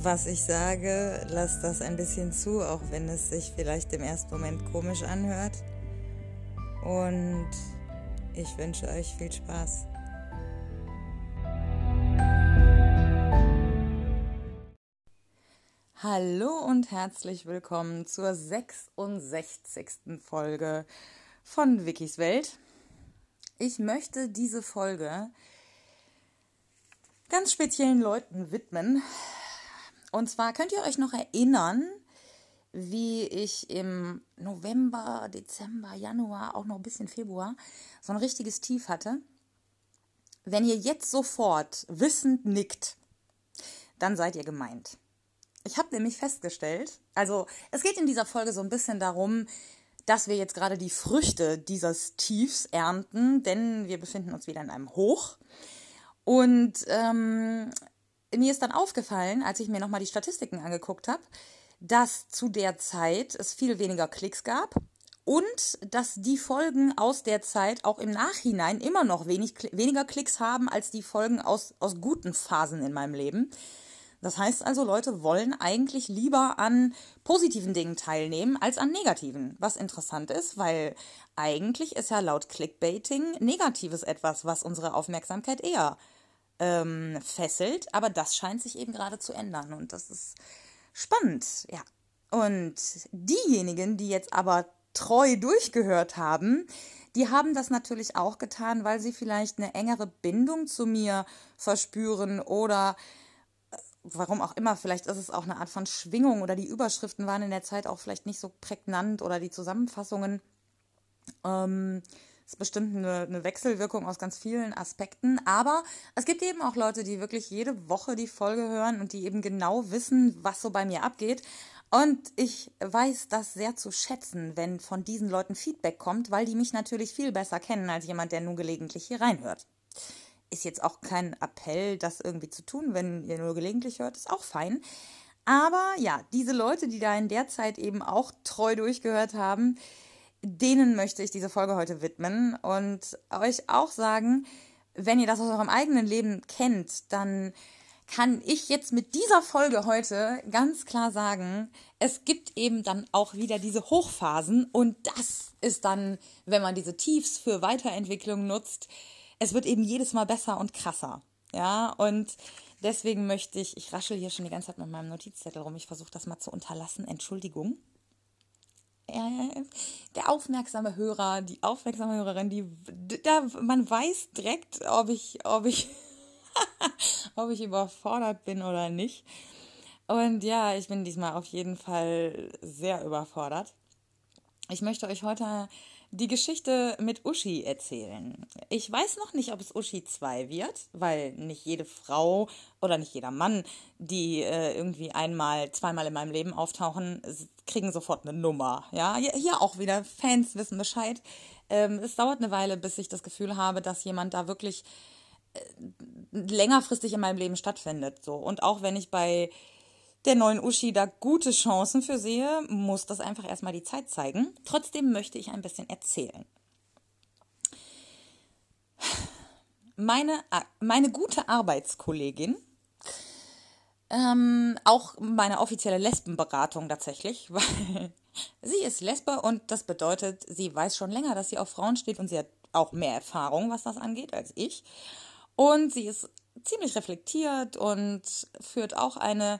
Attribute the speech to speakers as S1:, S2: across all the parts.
S1: was ich sage, lasst das ein bisschen zu, auch wenn es sich vielleicht im ersten Moment komisch anhört. Und ich wünsche euch viel Spaß. Hallo und herzlich willkommen zur 66. Folge von Wikis Welt. Ich möchte diese Folge ganz speziellen Leuten widmen, und zwar könnt ihr euch noch erinnern, wie ich im November, Dezember, Januar, auch noch ein bisschen Februar so ein richtiges Tief hatte. Wenn ihr jetzt sofort wissend nickt, dann seid ihr gemeint. Ich habe nämlich festgestellt, also es geht in dieser Folge so ein bisschen darum, dass wir jetzt gerade die Früchte dieses Tiefs ernten, denn wir befinden uns wieder in einem Hoch. Und ähm, mir ist dann aufgefallen, als ich mir nochmal die Statistiken angeguckt habe, dass zu der Zeit es viel weniger Klicks gab und dass die Folgen aus der Zeit auch im Nachhinein immer noch wenig, weniger Klicks haben als die Folgen aus, aus guten Phasen in meinem Leben. Das heißt also, Leute wollen eigentlich lieber an positiven Dingen teilnehmen als an negativen. Was interessant ist, weil eigentlich ist ja laut Clickbaiting Negatives etwas, was unsere Aufmerksamkeit eher ähm, fesselt. Aber das scheint sich eben gerade zu ändern und das ist spannend, ja. Und diejenigen, die jetzt aber treu durchgehört haben, die haben das natürlich auch getan, weil sie vielleicht eine engere Bindung zu mir verspüren oder äh, warum auch immer, vielleicht ist es auch eine Art von Schwingung oder die Überschriften waren in der Zeit auch vielleicht nicht so prägnant oder die Zusammenfassungen. Ähm, ist bestimmt eine, eine Wechselwirkung aus ganz vielen Aspekten. Aber es gibt eben auch Leute, die wirklich jede Woche die Folge hören und die eben genau wissen, was so bei mir abgeht. Und ich weiß das sehr zu schätzen, wenn von diesen Leuten Feedback kommt, weil die mich natürlich viel besser kennen als jemand, der nur gelegentlich hier reinhört. Ist jetzt auch kein Appell, das irgendwie zu tun, wenn ihr nur gelegentlich hört, ist auch fein. Aber ja, diese Leute, die da in der Zeit eben auch treu durchgehört haben, denen möchte ich diese Folge heute widmen und euch auch sagen, wenn ihr das aus eurem eigenen Leben kennt, dann kann ich jetzt mit dieser Folge heute ganz klar sagen, es gibt eben dann auch wieder diese Hochphasen und das ist dann, wenn man diese Tiefs für Weiterentwicklung nutzt, es wird eben jedes Mal besser und krasser. Ja, und deswegen möchte ich, ich raschel hier schon die ganze Zeit mit meinem Notizzettel rum, ich versuche das mal zu unterlassen, Entschuldigung der aufmerksame Hörer, die aufmerksame Hörerin, die da man weiß direkt, ob ich, ob ich, ob ich überfordert bin oder nicht. Und ja, ich bin diesmal auf jeden Fall sehr überfordert. Ich möchte euch heute die Geschichte mit Uschi erzählen. Ich weiß noch nicht, ob es Uschi 2 wird, weil nicht jede Frau oder nicht jeder Mann, die äh, irgendwie einmal, zweimal in meinem Leben auftauchen, kriegen sofort eine Nummer. Ja, hier auch wieder Fans wissen Bescheid. Ähm, es dauert eine Weile, bis ich das Gefühl habe, dass jemand da wirklich äh, längerfristig in meinem Leben stattfindet. So und auch wenn ich bei der neuen Uschi da gute Chancen für sehe, muss das einfach erstmal die Zeit zeigen. Trotzdem möchte ich ein bisschen erzählen. Meine, meine gute Arbeitskollegin, ähm, auch meine offizielle Lesbenberatung tatsächlich, weil sie ist Lesbe und das bedeutet, sie weiß schon länger, dass sie auf Frauen steht und sie hat auch mehr Erfahrung, was das angeht, als ich. Und sie ist ziemlich reflektiert und führt auch eine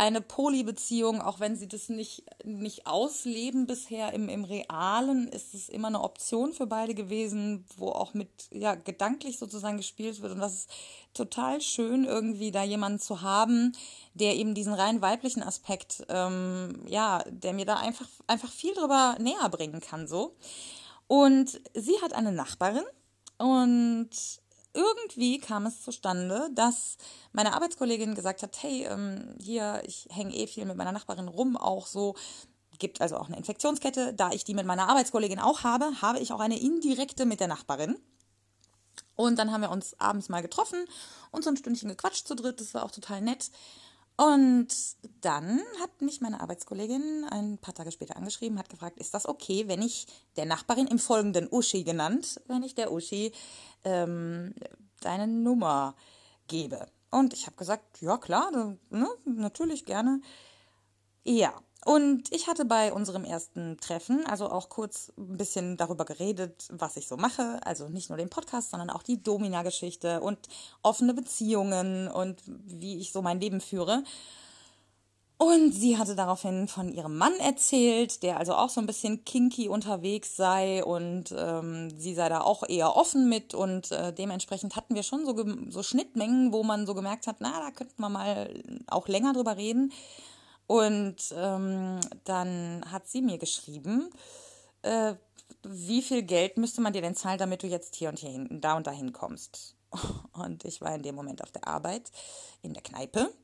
S1: eine Polybeziehung, auch wenn sie das nicht, nicht ausleben bisher im, im Realen, ist es immer eine Option für beide gewesen, wo auch mit, ja, gedanklich sozusagen gespielt wird. Und das ist total schön, irgendwie da jemanden zu haben, der eben diesen rein weiblichen Aspekt, ähm, ja, der mir da einfach, einfach viel drüber näher bringen kann, so. Und sie hat eine Nachbarin und irgendwie kam es zustande, dass meine Arbeitskollegin gesagt hat, hey, ähm, hier, ich hänge eh viel mit meiner Nachbarin rum, auch so, gibt also auch eine Infektionskette. Da ich die mit meiner Arbeitskollegin auch habe, habe ich auch eine indirekte mit der Nachbarin. Und dann haben wir uns abends mal getroffen und so ein Stündchen gequatscht zu dritt. Das war auch total nett. Und dann hat mich meine Arbeitskollegin ein paar Tage später angeschrieben, hat gefragt, ist das okay, wenn ich der Nachbarin im folgenden Uschi genannt, wenn ich der Uschi ähm, deine Nummer gebe. Und ich habe gesagt, ja klar, ne, natürlich gerne. Ja, und ich hatte bei unserem ersten Treffen also auch kurz ein bisschen darüber geredet, was ich so mache. Also nicht nur den Podcast, sondern auch die Domina-Geschichte und offene Beziehungen und wie ich so mein Leben führe. Und sie hatte daraufhin von ihrem Mann erzählt, der also auch so ein bisschen kinky unterwegs sei und ähm, sie sei da auch eher offen mit und äh, dementsprechend hatten wir schon so, so Schnittmengen, wo man so gemerkt hat, na, da könnten wir mal auch länger drüber reden. Und ähm, dann hat sie mir geschrieben, äh, wie viel Geld müsste man dir denn zahlen, damit du jetzt hier und hier hin, da und dahin kommst. Und ich war in dem Moment auf der Arbeit in der Kneipe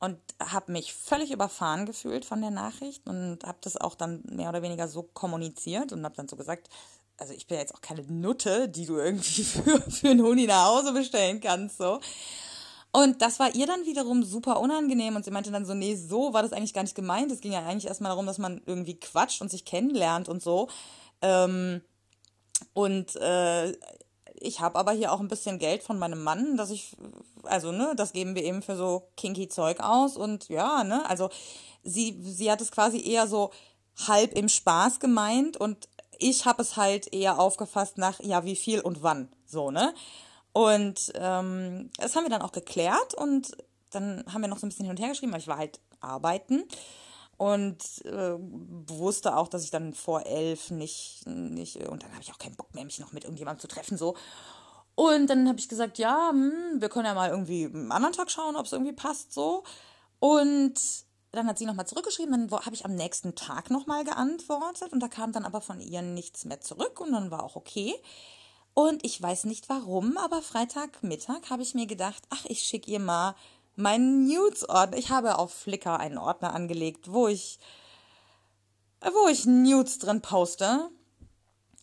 S1: und habe mich völlig überfahren gefühlt von der Nachricht und habe das auch dann mehr oder weniger so kommuniziert und habe dann so gesagt, also ich bin jetzt auch keine Nutte, die du irgendwie für, für einen Huni nach Hause bestellen kannst, so. Und das war ihr dann wiederum super unangenehm und sie meinte dann so, nee, so war das eigentlich gar nicht gemeint. Es ging ja eigentlich erstmal darum, dass man irgendwie quatscht und sich kennenlernt und so. Ähm, und äh, ich habe aber hier auch ein bisschen Geld von meinem Mann, dass ich, also, ne, das geben wir eben für so kinky Zeug aus und ja, ne, also sie, sie hat es quasi eher so halb im Spaß gemeint und ich habe es halt eher aufgefasst nach, ja, wie viel und wann, so, ne. Und ähm, das haben wir dann auch geklärt und dann haben wir noch so ein bisschen hin und her geschrieben, weil ich war halt arbeiten und äh, wusste auch, dass ich dann vor elf nicht, nicht und dann habe ich auch keinen Bock mehr, mich noch mit irgendjemandem zu treffen, so. Und dann habe ich gesagt, ja, hm, wir können ja mal irgendwie einen anderen Tag schauen, ob es irgendwie passt, so. Und dann hat sie nochmal zurückgeschrieben, dann habe ich am nächsten Tag nochmal geantwortet und da kam dann aber von ihr nichts mehr zurück und dann war auch okay. Und ich weiß nicht warum, aber Freitagmittag habe ich mir gedacht, ach, ich schicke ihr mal meinen Nudes-Ordner. Ich habe auf Flickr einen Ordner angelegt, wo ich, wo ich Nudes drin poste.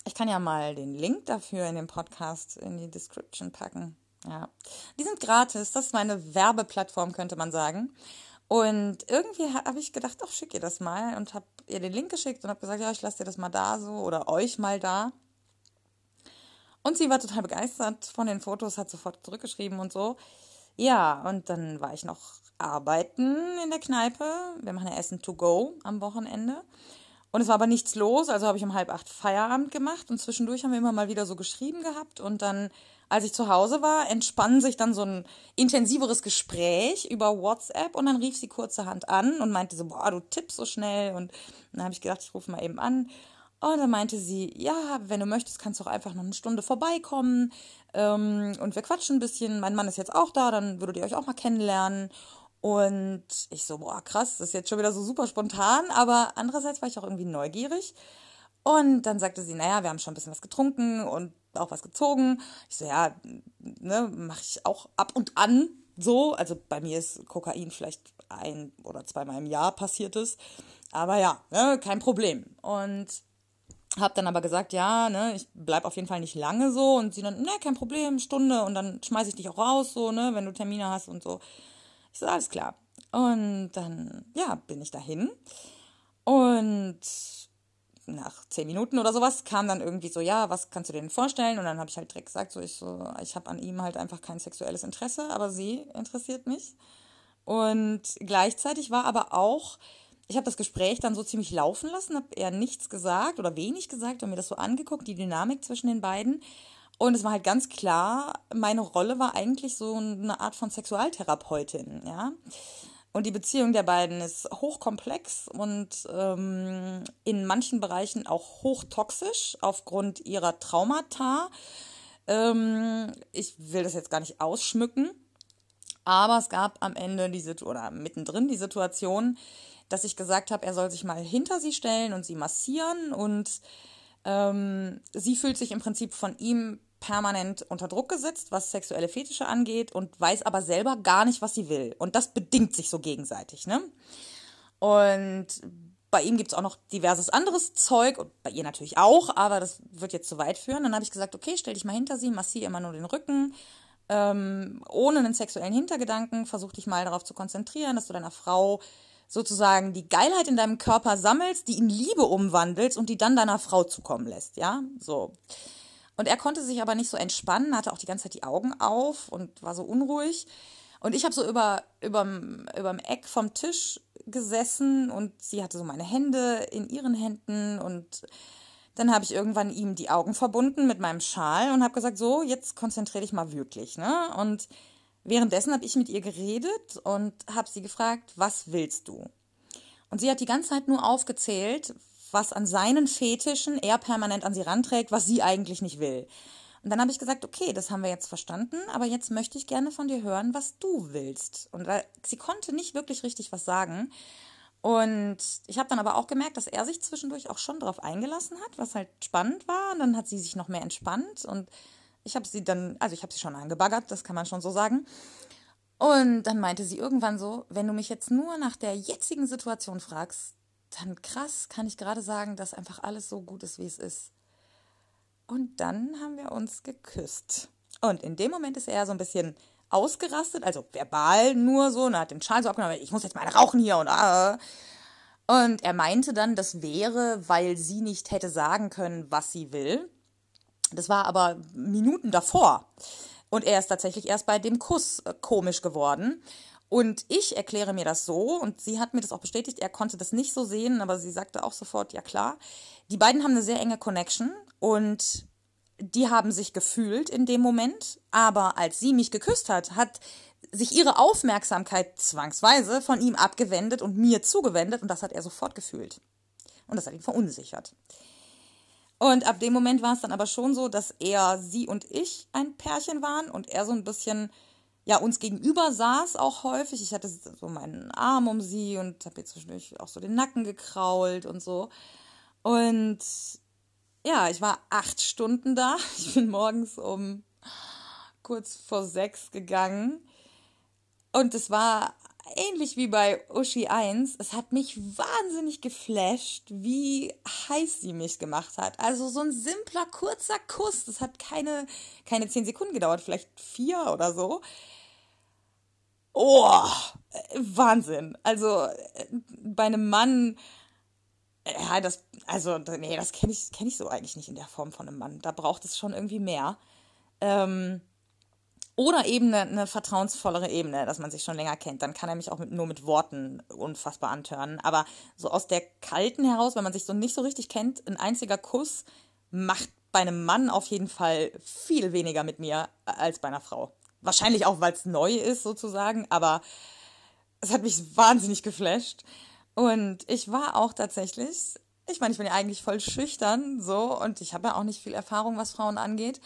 S1: Ich kann ja mal den Link dafür in den Podcast in die Description packen. Ja, die sind gratis. Das ist meine Werbeplattform, könnte man sagen. Und irgendwie habe ich gedacht, ach, schick ihr das mal und habe ihr den Link geschickt und habe gesagt, ja, ich lasse dir das mal da so oder euch mal da. Und sie war total begeistert von den Fotos, hat sofort zurückgeschrieben und so. Ja, und dann war ich noch arbeiten in der Kneipe. Wir machen ja Essen to go am Wochenende. Und es war aber nichts los, also habe ich um halb acht Feierabend gemacht und zwischendurch haben wir immer mal wieder so geschrieben gehabt und dann, als ich zu Hause war, entspann sich dann so ein intensiveres Gespräch über WhatsApp und dann rief sie kurzerhand an und meinte so, boah, du tippst so schnell und dann habe ich gedacht, ich rufe mal eben an und dann meinte sie, ja, wenn du möchtest, kannst du auch einfach noch eine Stunde vorbeikommen ähm, und wir quatschen ein bisschen. Mein Mann ist jetzt auch da, dann würdet ihr euch auch mal kennenlernen. Und ich so, boah, krass, das ist jetzt schon wieder so super spontan, aber andererseits war ich auch irgendwie neugierig. Und dann sagte sie, naja, wir haben schon ein bisschen was getrunken und auch was gezogen. Ich so, ja, ne, mache ich auch ab und an so. Also bei mir ist Kokain vielleicht ein oder zweimal im Jahr passiert ist. Aber ja, ne, kein Problem. Und hab dann aber gesagt, ja, ne, ich bleib auf jeden Fall nicht lange so und sie dann, ne, kein Problem, Stunde und dann schmeiß ich dich auch raus, so, ne, wenn du Termine hast und so. Ich so, alles klar. Und dann, ja, bin ich dahin und nach zehn Minuten oder sowas kam dann irgendwie so, ja, was kannst du dir denn vorstellen? Und dann habe ich halt direkt gesagt, so ich so, ich habe an ihm halt einfach kein sexuelles Interesse, aber sie interessiert mich. Und gleichzeitig war aber auch ich habe das Gespräch dann so ziemlich laufen lassen, habe eher nichts gesagt oder wenig gesagt und mir das so angeguckt, die Dynamik zwischen den beiden. Und es war halt ganz klar, meine Rolle war eigentlich so eine Art von Sexualtherapeutin, ja. Und die Beziehung der beiden ist hochkomplex und ähm, in manchen Bereichen auch hochtoxisch aufgrund ihrer Traumata. Ähm, ich will das jetzt gar nicht ausschmücken, aber es gab am Ende diese oder mittendrin die Situation, dass ich gesagt habe, er soll sich mal hinter sie stellen und sie massieren und ähm, sie fühlt sich im Prinzip von ihm permanent unter Druck gesetzt, was sexuelle Fetische angeht und weiß aber selber gar nicht, was sie will. Und das bedingt sich so gegenseitig, ne? Und bei ihm gibt es auch noch diverses anderes Zeug und bei ihr natürlich auch, aber das wird jetzt zu weit führen. Dann habe ich gesagt, okay, stell dich mal hinter sie, massiere immer nur den Rücken, ähm, ohne einen sexuellen Hintergedanken, versuch dich mal darauf zu konzentrieren, dass du deiner Frau sozusagen die Geilheit in deinem Körper sammelst, die in Liebe umwandelst und die dann deiner Frau zukommen lässt, ja, so. Und er konnte sich aber nicht so entspannen, hatte auch die ganze Zeit die Augen auf und war so unruhig. Und ich habe so über überm, überm Eck vom Tisch gesessen und sie hatte so meine Hände in ihren Händen und dann habe ich irgendwann ihm die Augen verbunden mit meinem Schal und habe gesagt, so, jetzt konzentriere dich mal wirklich, ne? Und währenddessen habe ich mit ihr geredet und habe sie gefragt, was willst du? Und sie hat die ganze Zeit nur aufgezählt, was an seinen Fetischen er permanent an sie ranträgt, was sie eigentlich nicht will. Und dann habe ich gesagt, okay, das haben wir jetzt verstanden, aber jetzt möchte ich gerne von dir hören, was du willst. Und sie konnte nicht wirklich richtig was sagen. Und ich habe dann aber auch gemerkt, dass er sich zwischendurch auch schon darauf eingelassen hat, was halt spannend war. Und dann hat sie sich noch mehr entspannt und ich habe sie dann, also ich habe sie schon angebaggert, das kann man schon so sagen. Und dann meinte sie irgendwann so, wenn du mich jetzt nur nach der jetzigen Situation fragst, dann krass kann ich gerade sagen, dass einfach alles so gut ist, wie es ist. Und dann haben wir uns geküsst. Und in dem Moment ist er so ein bisschen ausgerastet, also verbal nur so, und hat den Schal so abgenommen, ich muss jetzt mal rauchen hier und ah. Und er meinte dann, das wäre, weil sie nicht hätte sagen können, was sie will. Das war aber Minuten davor. Und er ist tatsächlich erst bei dem Kuss äh, komisch geworden. Und ich erkläre mir das so, und sie hat mir das auch bestätigt, er konnte das nicht so sehen, aber sie sagte auch sofort, ja klar. Die beiden haben eine sehr enge Connection und die haben sich gefühlt in dem Moment, aber als sie mich geküsst hat, hat sich ihre Aufmerksamkeit zwangsweise von ihm abgewendet und mir zugewendet und das hat er sofort gefühlt. Und das hat ihn verunsichert. Und ab dem Moment war es dann aber schon so, dass er, sie und ich ein Pärchen waren und er so ein bisschen ja, uns gegenüber saß auch häufig. Ich hatte so meinen Arm um sie und habe ihr zwischendurch auch so den Nacken gekrault und so. Und ja, ich war acht Stunden da. Ich bin morgens um kurz vor sechs gegangen. Und es war ähnlich wie bei Uschi 1. Es hat mich wahnsinnig geflasht, wie heiß sie mich gemacht hat. Also so ein simpler, kurzer Kuss. Das hat keine, keine zehn Sekunden gedauert, vielleicht vier oder so. Oh, Wahnsinn. Also bei einem Mann, ja, das, also, nee, das kenne ich, kenn ich so eigentlich nicht in der Form von einem Mann. Da braucht es schon irgendwie mehr. Ähm, oder eben eine, eine, vertrauensvollere Ebene, dass man sich schon länger kennt. Dann kann er mich auch mit, nur mit Worten unfassbar antören. Aber so aus der kalten heraus, wenn man sich so nicht so richtig kennt, ein einziger Kuss macht bei einem Mann auf jeden Fall viel weniger mit mir als bei einer Frau. Wahrscheinlich auch, weil es neu ist sozusagen, aber es hat mich wahnsinnig geflasht. Und ich war auch tatsächlich, ich meine, ich bin ja eigentlich voll schüchtern so und ich habe ja auch nicht viel Erfahrung, was Frauen angeht.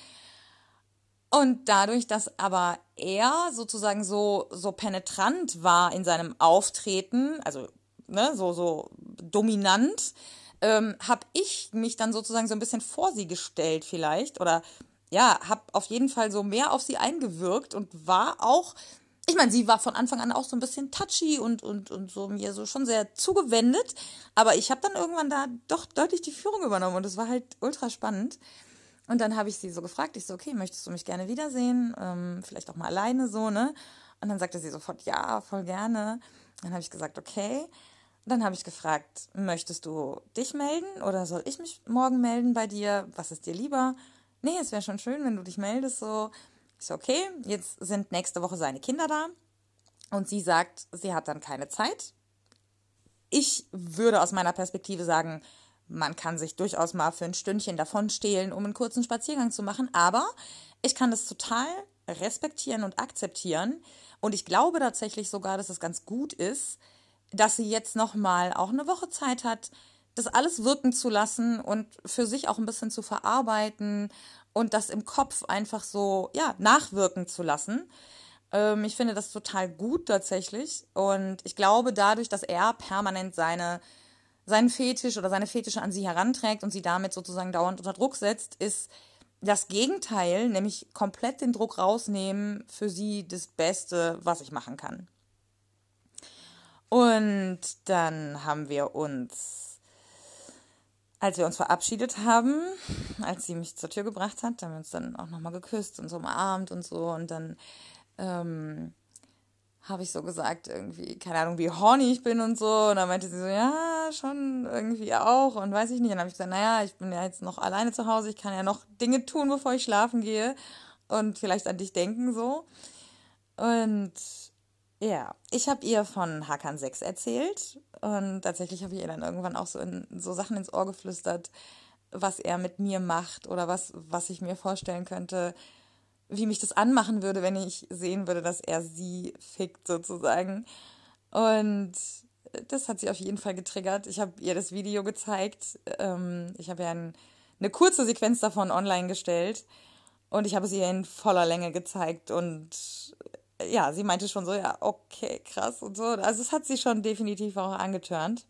S1: Und dadurch, dass aber er sozusagen so, so penetrant war in seinem Auftreten, also ne, so, so dominant, ähm, habe ich mich dann sozusagen so ein bisschen vor sie gestellt vielleicht oder ja, habe auf jeden Fall so mehr auf sie eingewirkt und war auch, ich meine, sie war von Anfang an auch so ein bisschen touchy und, und, und so mir so schon sehr zugewendet, aber ich habe dann irgendwann da doch deutlich die Führung übernommen und es war halt ultra spannend. Und dann habe ich sie so gefragt, ich so, okay, möchtest du mich gerne wiedersehen? Ähm, vielleicht auch mal alleine so, ne? Und dann sagte sie sofort, ja, voll gerne. Dann habe ich gesagt, okay. Dann habe ich gefragt, möchtest du dich melden oder soll ich mich morgen melden bei dir? Was ist dir lieber? nee, es wäre schon schön, wenn du dich meldest. So, ich so, okay, jetzt sind nächste Woche seine Kinder da. Und sie sagt, sie hat dann keine Zeit. Ich würde aus meiner Perspektive sagen, man kann sich durchaus mal für ein Stündchen davon stehlen, um einen kurzen Spaziergang zu machen. Aber ich kann das total respektieren und akzeptieren. Und ich glaube tatsächlich sogar, dass es ganz gut ist, dass sie jetzt nochmal auch eine Woche Zeit hat, das alles wirken zu lassen und für sich auch ein bisschen zu verarbeiten und das im Kopf einfach so, ja, nachwirken zu lassen. Ähm, ich finde das total gut tatsächlich. Und ich glaube, dadurch, dass er permanent seine, seinen Fetisch oder seine Fetische an sie heranträgt und sie damit sozusagen dauernd unter Druck setzt, ist das Gegenteil, nämlich komplett den Druck rausnehmen, für sie das Beste, was ich machen kann. Und dann haben wir uns, als wir uns verabschiedet haben, als sie mich zur Tür gebracht hat, haben wir uns dann auch nochmal geküsst und so umarmt und so. Und dann ähm, habe ich so gesagt, irgendwie, keine Ahnung, wie horny ich bin und so. Und dann meinte sie so, ja, schon irgendwie auch. Und weiß ich nicht. Und dann habe ich gesagt, naja, ich bin ja jetzt noch alleine zu Hause. Ich kann ja noch Dinge tun, bevor ich schlafen gehe. Und vielleicht an dich denken so. Und ja, ich habe ihr von Hakan 6 erzählt. Und tatsächlich habe ich ihr dann irgendwann auch so, in, so Sachen ins Ohr geflüstert, was er mit mir macht oder was, was ich mir vorstellen könnte, wie mich das anmachen würde, wenn ich sehen würde, dass er sie fickt sozusagen. Und das hat sie auf jeden Fall getriggert. Ich habe ihr das Video gezeigt. Ähm, ich habe ja ein, eine kurze Sequenz davon online gestellt und ich habe sie ihr in voller Länge gezeigt und ja, sie meinte schon so, ja, okay, krass und so. Also es hat sie schon definitiv auch angetörnt.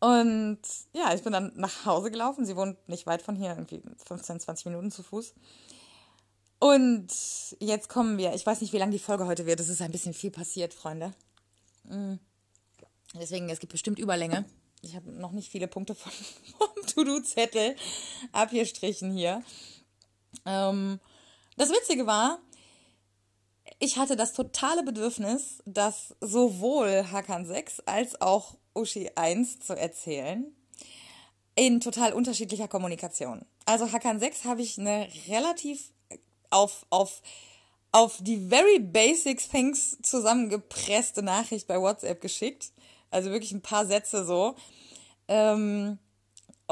S1: Und ja, ich bin dann nach Hause gelaufen. Sie wohnt nicht weit von hier, irgendwie 15, 20 Minuten zu Fuß. Und jetzt kommen wir. Ich weiß nicht, wie lang die Folge heute wird. Es ist ein bisschen viel passiert, Freunde. Mm. Deswegen, es gibt bestimmt Überlänge. Ich habe noch nicht viele Punkte vom, vom To-Do-Zettel abgestrichen hier. Ähm, das Witzige war, ich hatte das totale Bedürfnis, das sowohl Hakan 6 als auch Uschi 1 zu erzählen. In total unterschiedlicher Kommunikation. Also Hakan 6 habe ich eine relativ auf, auf, auf die very basic things zusammengepresste Nachricht bei WhatsApp geschickt. Also wirklich ein paar Sätze so. Ähm,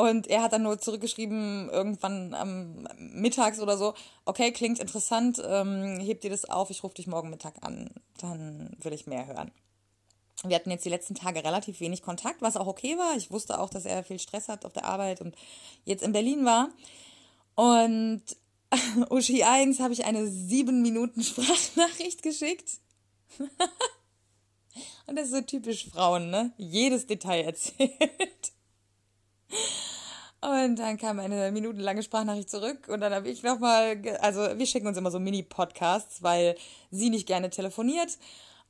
S1: und er hat dann nur zurückgeschrieben, irgendwann am mittags oder so, okay, klingt interessant, ähm, heb dir das auf, ich rufe dich morgen Mittag an, dann will ich mehr hören. Wir hatten jetzt die letzten Tage relativ wenig Kontakt, was auch okay war. Ich wusste auch, dass er viel Stress hat auf der Arbeit und jetzt in Berlin war. Und Uschi 1 habe ich eine sieben Minuten Sprachnachricht geschickt. und das ist so typisch Frauen, ne? Jedes Detail erzählt. Und dann kam eine minutenlange Sprachnachricht zurück und dann habe ich nochmal, also wir schicken uns immer so Mini-Podcasts, weil sie nicht gerne telefoniert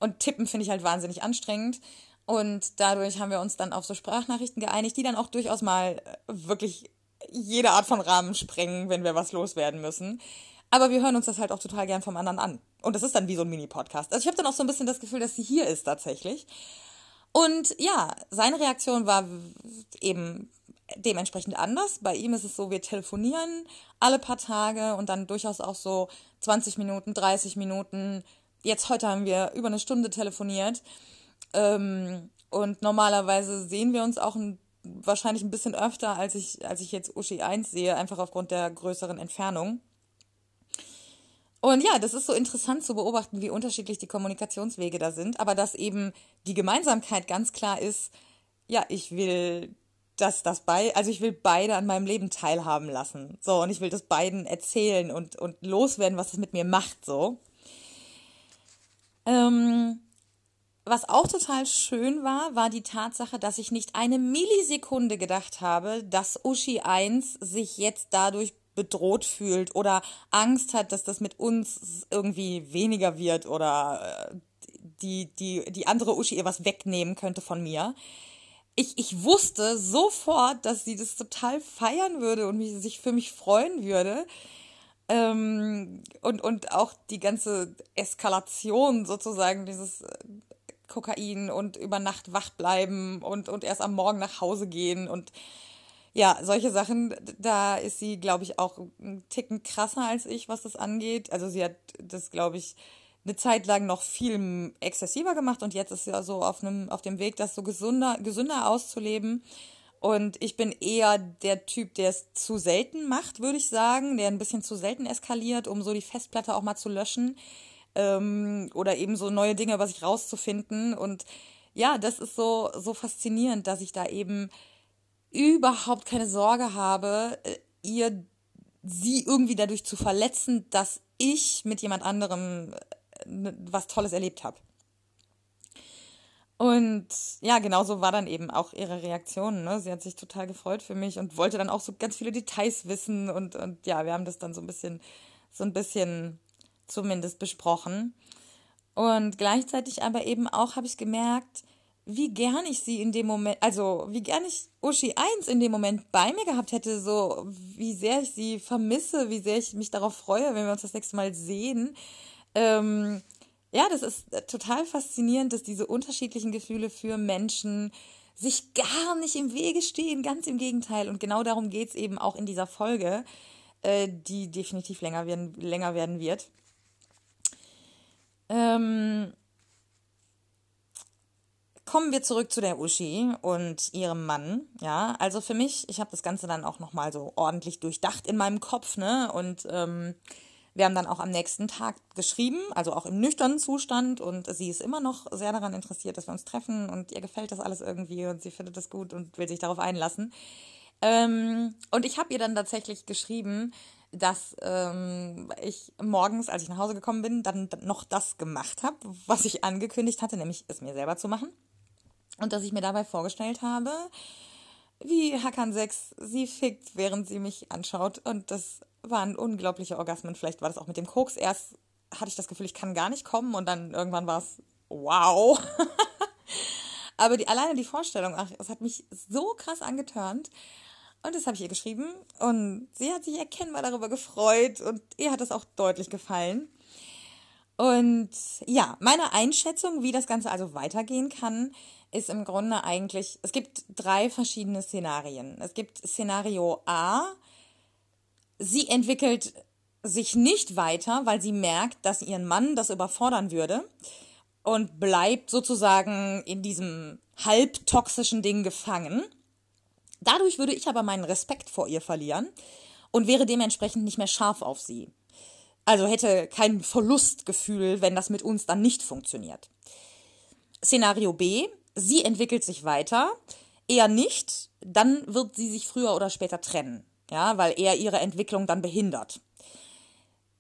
S1: und tippen finde ich halt wahnsinnig anstrengend. Und dadurch haben wir uns dann auf so Sprachnachrichten geeinigt, die dann auch durchaus mal wirklich jede Art von Rahmen sprengen, wenn wir was loswerden müssen. Aber wir hören uns das halt auch total gern vom anderen an. Und das ist dann wie so ein Mini-Podcast. Also ich habe dann auch so ein bisschen das Gefühl, dass sie hier ist tatsächlich. Und ja, seine Reaktion war eben dementsprechend anders. Bei ihm ist es so, wir telefonieren alle paar Tage und dann durchaus auch so 20 Minuten, 30 Minuten. Jetzt heute haben wir über eine Stunde telefoniert. Ähm, und normalerweise sehen wir uns auch ein wahrscheinlich ein bisschen öfter, als ich, als ich jetzt Uschi 1 sehe, einfach aufgrund der größeren Entfernung. Und ja, das ist so interessant zu beobachten, wie unterschiedlich die Kommunikationswege da sind, aber dass eben die Gemeinsamkeit ganz klar ist, ja, ich will, dass das bei, also ich will beide an meinem Leben teilhaben lassen. So, und ich will das beiden erzählen und, und loswerden, was das mit mir macht, so. Ähm, was auch total schön war, war die Tatsache, dass ich nicht eine Millisekunde gedacht habe, dass Uschi 1 sich jetzt dadurch bedroht fühlt oder Angst hat, dass das mit uns irgendwie weniger wird oder äh, die, die, die andere Uschi ihr was wegnehmen könnte von mir. Ich, ich wusste sofort, dass sie das total feiern würde und mich, sich für mich freuen würde. Ähm, und, und auch die ganze Eskalation sozusagen, dieses äh, Kokain und über Nacht wach bleiben und, und erst am Morgen nach Hause gehen und ja, solche Sachen, da ist sie, glaube ich, auch einen Ticken krasser als ich, was das angeht. Also sie hat das, glaube ich, eine Zeit lang noch viel exzessiver gemacht und jetzt ist ja so auf einem, auf dem Weg, das so gesünder, gesünder auszuleben. Und ich bin eher der Typ, der es zu selten macht, würde ich sagen, der ein bisschen zu selten eskaliert, um so die Festplatte auch mal zu löschen ähm, oder eben so neue Dinge über sich rauszufinden. Und ja, das ist so, so faszinierend, dass ich da eben überhaupt keine Sorge habe, äh, ihr sie irgendwie dadurch zu verletzen, dass ich mit jemand anderem äh, was Tolles erlebt habe. Und ja, genauso war dann eben auch ihre Reaktion. Ne? Sie hat sich total gefreut für mich und wollte dann auch so ganz viele Details wissen. Und, und ja, wir haben das dann so ein bisschen, so ein bisschen zumindest besprochen. Und gleichzeitig aber eben auch habe ich gemerkt, wie gern ich sie in dem Moment, also wie gern ich Uschi 1 in dem Moment bei mir gehabt hätte, so wie sehr ich sie vermisse, wie sehr ich mich darauf freue, wenn wir uns das nächste Mal sehen. Ähm, ja, das ist total faszinierend, dass diese unterschiedlichen Gefühle für Menschen sich gar nicht im Wege stehen, ganz im Gegenteil. Und genau darum geht es eben auch in dieser Folge, äh, die definitiv länger werden, länger werden wird. Ähm, kommen wir zurück zu der Uschi und ihrem Mann. Ja, also für mich, ich habe das Ganze dann auch nochmal so ordentlich durchdacht in meinem Kopf, ne? Und ähm, wir haben dann auch am nächsten Tag geschrieben, also auch im nüchternen Zustand und sie ist immer noch sehr daran interessiert, dass wir uns treffen und ihr gefällt das alles irgendwie und sie findet das gut und will sich darauf einlassen. Ähm, und ich habe ihr dann tatsächlich geschrieben, dass ähm, ich morgens, als ich nach Hause gekommen bin, dann noch das gemacht habe, was ich angekündigt hatte, nämlich es mir selber zu machen. Und dass ich mir dabei vorgestellt habe, wie Hakan 6 sie fickt, während sie mich anschaut. Und das waren unglaubliche Orgasmen. Vielleicht war das auch mit dem Koks. Erst hatte ich das Gefühl, ich kann gar nicht kommen und dann irgendwann war es wow. Aber die, alleine die Vorstellung, ach, es hat mich so krass angetörnt. Und das habe ich ihr geschrieben und sie hat sich erkennbar darüber gefreut und ihr hat es auch deutlich gefallen. Und ja, meine Einschätzung, wie das Ganze also weitergehen kann, ist im Grunde eigentlich, es gibt drei verschiedene Szenarien. Es gibt Szenario A, sie entwickelt sich nicht weiter, weil sie merkt, dass ihren Mann das überfordern würde und bleibt sozusagen in diesem halbtoxischen Ding gefangen. Dadurch würde ich aber meinen Respekt vor ihr verlieren und wäre dementsprechend nicht mehr scharf auf sie. Also hätte kein Verlustgefühl, wenn das mit uns dann nicht funktioniert. Szenario B, sie entwickelt sich weiter, eher nicht, dann wird sie sich früher oder später trennen ja, weil er ihre Entwicklung dann behindert.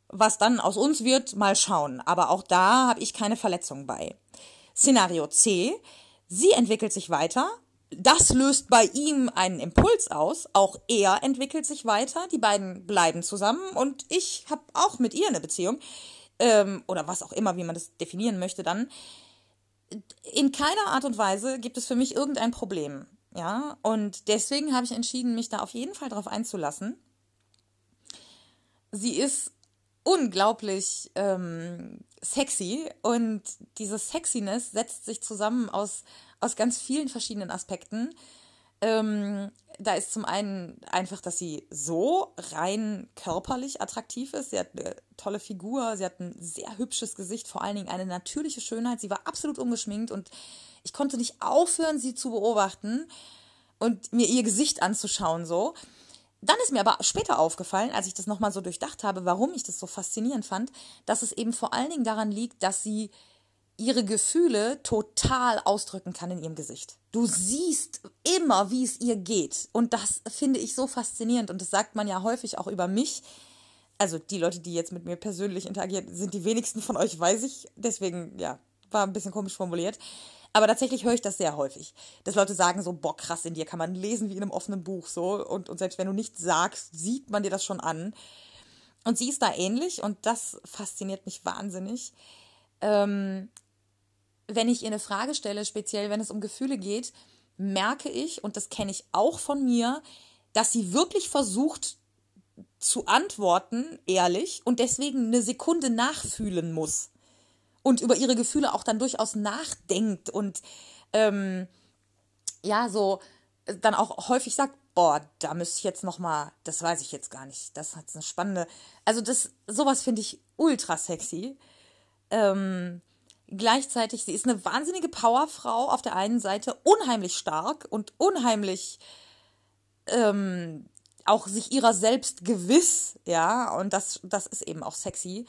S1: Was dann aus uns wird, mal schauen. Aber auch da habe ich keine Verletzung bei. Szenario C. Sie entwickelt sich weiter. Das löst bei ihm einen Impuls aus. Auch er entwickelt sich weiter. Die beiden bleiben zusammen. Und ich habe auch mit ihr eine Beziehung. Ähm, oder was auch immer, wie man das definieren möchte dann. In keiner Art und Weise gibt es für mich irgendein Problem. Ja, und deswegen habe ich entschieden, mich da auf jeden Fall drauf einzulassen. Sie ist unglaublich ähm, sexy und diese Sexiness setzt sich zusammen aus, aus ganz vielen verschiedenen Aspekten. Ähm, da ist zum einen einfach, dass sie so rein körperlich attraktiv ist. Sie hat eine tolle Figur, sie hat ein sehr hübsches Gesicht, vor allen Dingen eine natürliche Schönheit. Sie war absolut ungeschminkt und ich konnte nicht aufhören, sie zu beobachten und mir ihr Gesicht anzuschauen so. Dann ist mir aber später aufgefallen, als ich das nochmal so durchdacht habe, warum ich das so faszinierend fand, dass es eben vor allen Dingen daran liegt, dass sie ihre Gefühle total ausdrücken kann in ihrem Gesicht. Du siehst immer, wie es ihr geht. Und das finde ich so faszinierend. Und das sagt man ja häufig auch über mich. Also die Leute, die jetzt mit mir persönlich interagieren, sind die wenigsten von euch, weiß ich. Deswegen, ja, war ein bisschen komisch formuliert. Aber tatsächlich höre ich das sehr häufig, dass Leute sagen so, boah, krass, in dir kann man lesen wie in einem offenen Buch so. Und, und selbst wenn du nichts sagst, sieht man dir das schon an. Und sie ist da ähnlich und das fasziniert mich wahnsinnig. Ähm, wenn ich ihr eine Frage stelle, speziell wenn es um Gefühle geht, merke ich, und das kenne ich auch von mir, dass sie wirklich versucht zu antworten, ehrlich, und deswegen eine Sekunde nachfühlen muss und über ihre Gefühle auch dann durchaus nachdenkt und ähm, ja, so äh, dann auch häufig sagt, boah, da müsste ich jetzt noch mal, das weiß ich jetzt gar nicht, das hat eine spannende, also das, sowas finde ich ultra sexy. Ähm, gleichzeitig, sie ist eine wahnsinnige Powerfrau auf der einen Seite, unheimlich stark und unheimlich ähm, auch sich ihrer selbst gewiss, ja, und das, das ist eben auch sexy.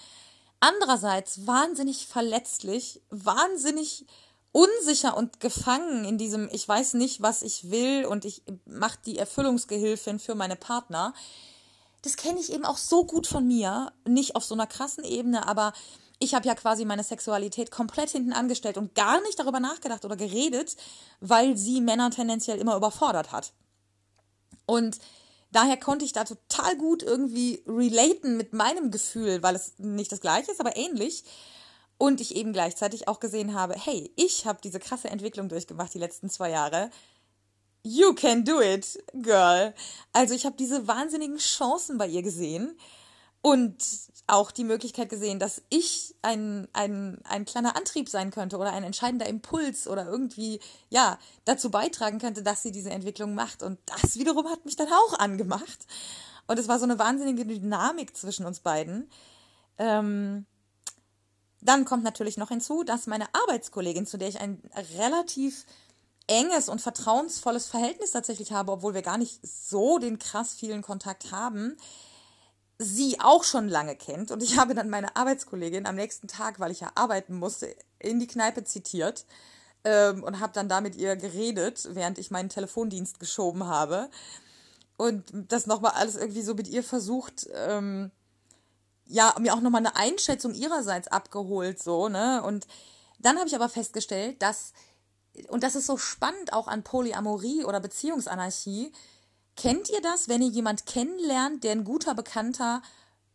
S1: Andererseits wahnsinnig verletzlich, wahnsinnig unsicher und gefangen in diesem, ich weiß nicht, was ich will und ich mache die Erfüllungsgehilfin für meine Partner. Das kenne ich eben auch so gut von mir, nicht auf so einer krassen Ebene, aber ich habe ja quasi meine Sexualität komplett hinten angestellt und gar nicht darüber nachgedacht oder geredet, weil sie Männer tendenziell immer überfordert hat. Und daher konnte ich da total gut irgendwie relaten mit meinem Gefühl, weil es nicht das gleiche ist, aber ähnlich. und ich eben gleichzeitig auch gesehen habe, hey, ich habe diese krasse Entwicklung durchgemacht die letzten zwei Jahre. You can do it, girl. Also ich habe diese wahnsinnigen Chancen bei ihr gesehen und auch die Möglichkeit gesehen, dass ich ein, ein, ein kleiner Antrieb sein könnte oder ein entscheidender Impuls oder irgendwie, ja, dazu beitragen könnte, dass sie diese Entwicklung macht. Und das wiederum hat mich dann auch angemacht. Und es war so eine wahnsinnige Dynamik zwischen uns beiden. Ähm, dann kommt natürlich noch hinzu, dass meine Arbeitskollegin, zu der ich ein relativ enges und vertrauensvolles Verhältnis tatsächlich habe, obwohl wir gar nicht so den krass vielen Kontakt haben, sie auch schon lange kennt. Und ich habe dann meine Arbeitskollegin am nächsten Tag, weil ich ja arbeiten musste, in die Kneipe zitiert ähm, und habe dann da mit ihr geredet, während ich meinen Telefondienst geschoben habe. Und das nochmal alles irgendwie so mit ihr versucht, ähm, ja, mir auch nochmal eine Einschätzung ihrerseits abgeholt, so, ne? Und dann habe ich aber festgestellt, dass, und das ist so spannend auch an Polyamorie oder Beziehungsanarchie, Kennt ihr das, wenn ihr jemand kennenlernt, der ein guter Bekannter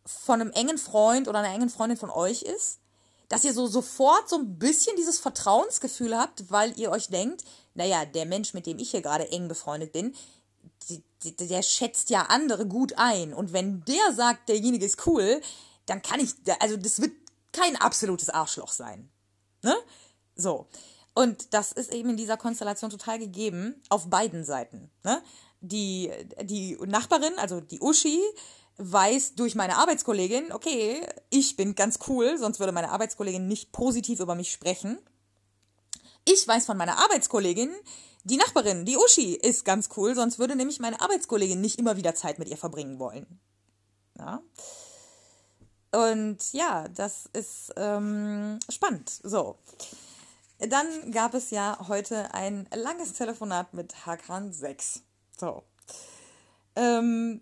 S1: von einem engen Freund oder einer engen Freundin von euch ist? Dass ihr so sofort so ein bisschen dieses Vertrauensgefühl habt, weil ihr euch denkt, naja, der Mensch, mit dem ich hier gerade eng befreundet bin, der schätzt ja andere gut ein. Und wenn der sagt, derjenige ist cool, dann kann ich, also das wird kein absolutes Arschloch sein. Ne? So. Und das ist eben in dieser Konstellation total gegeben, auf beiden Seiten. Ne? Die, die Nachbarin, also die Uschi, weiß durch meine Arbeitskollegin, okay, ich bin ganz cool, sonst würde meine Arbeitskollegin nicht positiv über mich sprechen. Ich weiß von meiner Arbeitskollegin, die Nachbarin, die Uschi, ist ganz cool, sonst würde nämlich meine Arbeitskollegin nicht immer wieder Zeit mit ihr verbringen wollen. Ja. Und ja, das ist ähm, spannend. So. Dann gab es ja heute ein langes Telefonat mit Hakan 6. So. Ähm,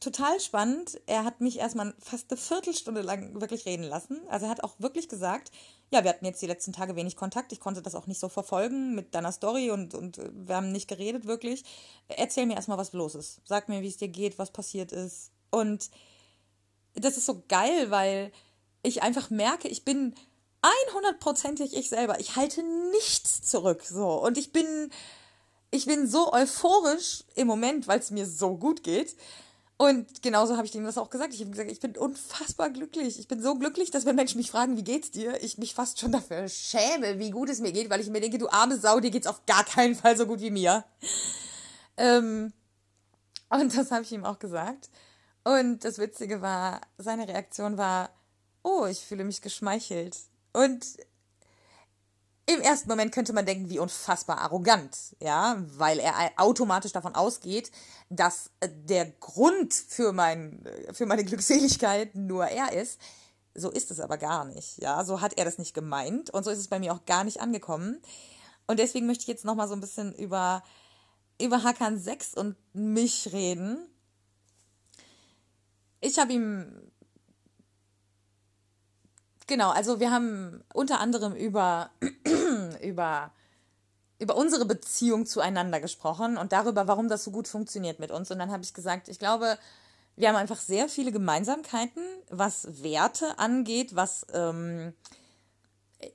S1: total spannend. Er hat mich erstmal fast eine Viertelstunde lang wirklich reden lassen. Also er hat auch wirklich gesagt, ja, wir hatten jetzt die letzten Tage wenig Kontakt. Ich konnte das auch nicht so verfolgen mit deiner Story und, und äh, wir haben nicht geredet wirklich. Erzähl mir erstmal, was los ist. Sag mir, wie es dir geht, was passiert ist. Und das ist so geil, weil ich einfach merke, ich bin 100%ig ich selber. Ich halte nichts zurück. So. Und ich bin ich bin so euphorisch im Moment, weil es mir so gut geht. Und genauso habe ich denen das auch gesagt. Ich habe gesagt, ich bin unfassbar glücklich. Ich bin so glücklich, dass wenn Menschen mich fragen, wie geht's dir, ich mich fast schon dafür schäme, wie gut es mir geht, weil ich mir denke, du arme Sau, dir geht's auf gar keinen Fall so gut wie mir. Ähm, und das habe ich ihm auch gesagt. Und das Witzige war, seine Reaktion war, oh, ich fühle mich geschmeichelt. Und im ersten Moment könnte man denken, wie unfassbar arrogant, ja, weil er automatisch davon ausgeht, dass äh, der Grund für, mein, äh, für meine Glückseligkeit nur er ist. So ist es aber gar nicht, ja, so hat er das nicht gemeint und so ist es bei mir auch gar nicht angekommen. Und deswegen möchte ich jetzt nochmal so ein bisschen über, über Hakan 6 und mich reden. Ich habe ihm Genau, also wir haben unter anderem über, über, über unsere Beziehung zueinander gesprochen und darüber, warum das so gut funktioniert mit uns. Und dann habe ich gesagt, ich glaube, wir haben einfach sehr viele Gemeinsamkeiten, was Werte angeht, was ähm,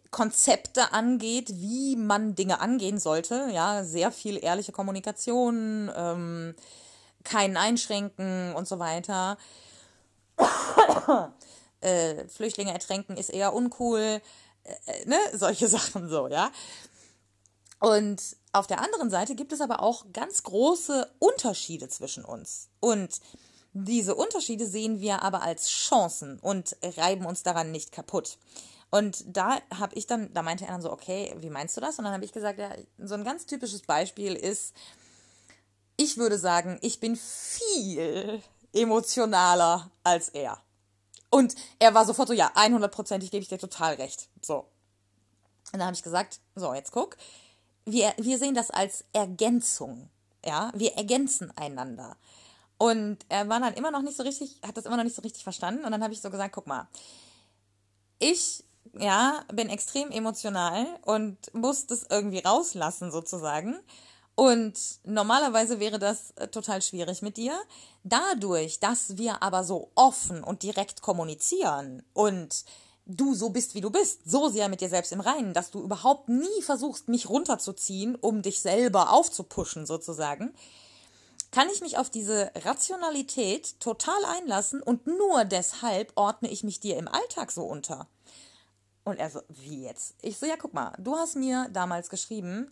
S1: Konzepte angeht, wie man Dinge angehen sollte. Ja, sehr viel ehrliche Kommunikation, ähm, keinen Einschränken und so weiter äh, Flüchtlinge ertränken ist eher uncool, äh, äh, ne, solche Sachen so, ja. Und auf der anderen Seite gibt es aber auch ganz große Unterschiede zwischen uns. Und diese Unterschiede sehen wir aber als Chancen und reiben uns daran nicht kaputt. Und da habe ich dann, da meinte er dann so, okay, wie meinst du das? Und dann habe ich gesagt, ja, so ein ganz typisches Beispiel ist, ich würde sagen, ich bin viel emotionaler als er. Und er war sofort so, ja, 100%ig gebe ich dir total recht. So. Und dann habe ich gesagt, so, jetzt guck. Wir, wir sehen das als Ergänzung. Ja, wir ergänzen einander. Und er war dann immer noch nicht so richtig, hat das immer noch nicht so richtig verstanden. Und dann habe ich so gesagt, guck mal, ich, ja, bin extrem emotional und muss das irgendwie rauslassen sozusagen. Und normalerweise wäre das äh, total schwierig mit dir. Dadurch, dass wir aber so offen und direkt kommunizieren und du so bist, wie du bist, so sehr mit dir selbst im Reinen, dass du überhaupt nie versuchst, mich runterzuziehen, um dich selber aufzupuschen sozusagen, kann ich mich auf diese Rationalität total einlassen und nur deshalb ordne ich mich dir im Alltag so unter. Und er so, wie jetzt? Ich so, ja, guck mal, du hast mir damals geschrieben,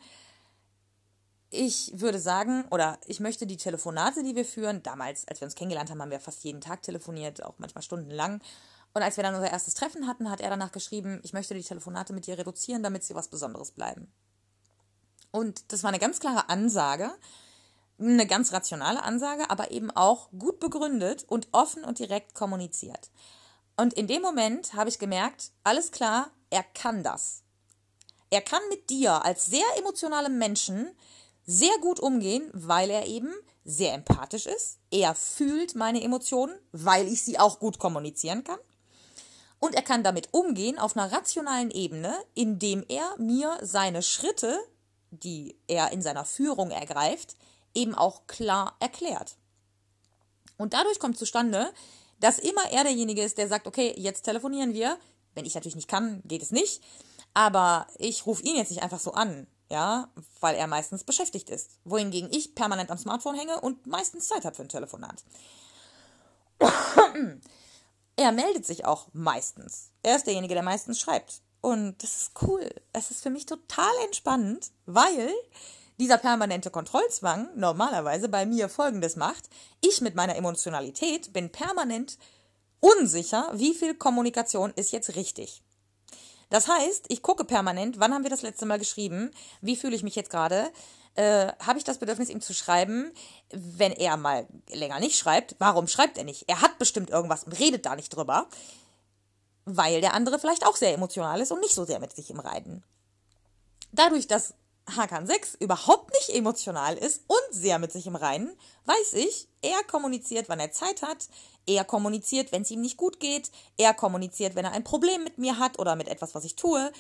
S1: ich würde sagen, oder ich möchte die Telefonate, die wir führen, damals, als wir uns kennengelernt haben, haben wir fast jeden Tag telefoniert, auch manchmal stundenlang. Und als wir dann unser erstes Treffen hatten, hat er danach geschrieben, ich möchte die Telefonate mit dir reduzieren, damit sie was Besonderes bleiben. Und das war eine ganz klare Ansage, eine ganz rationale Ansage, aber eben auch gut begründet und offen und direkt kommuniziert. Und in dem Moment habe ich gemerkt, alles klar, er kann das. Er kann mit dir als sehr emotionalem Menschen sehr gut umgehen, weil er eben sehr empathisch ist. Er fühlt meine Emotionen, weil ich sie auch gut kommunizieren kann. Und er kann damit umgehen auf einer rationalen Ebene, indem er mir seine Schritte, die er in seiner Führung ergreift, eben auch klar erklärt. Und dadurch kommt zustande, dass immer er derjenige ist, der sagt, okay, jetzt telefonieren wir. Wenn ich natürlich nicht kann, geht es nicht. Aber ich rufe ihn jetzt nicht einfach so an ja, weil er meistens beschäftigt ist. Wohingegen ich permanent am Smartphone hänge und meistens Zeit habe für ein Telefonat. er meldet sich auch meistens. Er ist derjenige, der meistens schreibt. Und das ist cool. Es ist für mich total entspannend, weil dieser permanente Kontrollzwang normalerweise bei mir Folgendes macht. Ich mit meiner Emotionalität bin permanent unsicher, wie viel Kommunikation ist jetzt richtig. Das heißt, ich gucke permanent, wann haben wir das letzte Mal geschrieben, wie fühle ich mich jetzt gerade, äh, habe ich das Bedürfnis, ihm zu schreiben, wenn er mal länger nicht schreibt, warum schreibt er nicht? Er hat bestimmt irgendwas und redet da nicht drüber, weil der andere vielleicht auch sehr emotional ist und nicht so sehr mit sich im Reiten. Dadurch, dass Hakan 6 überhaupt nicht emotional ist und sehr mit sich im Reinen, weiß ich, er kommuniziert, wann er Zeit hat, er kommuniziert, wenn es ihm nicht gut geht, er kommuniziert, wenn er ein Problem mit mir hat oder mit etwas, was ich tue.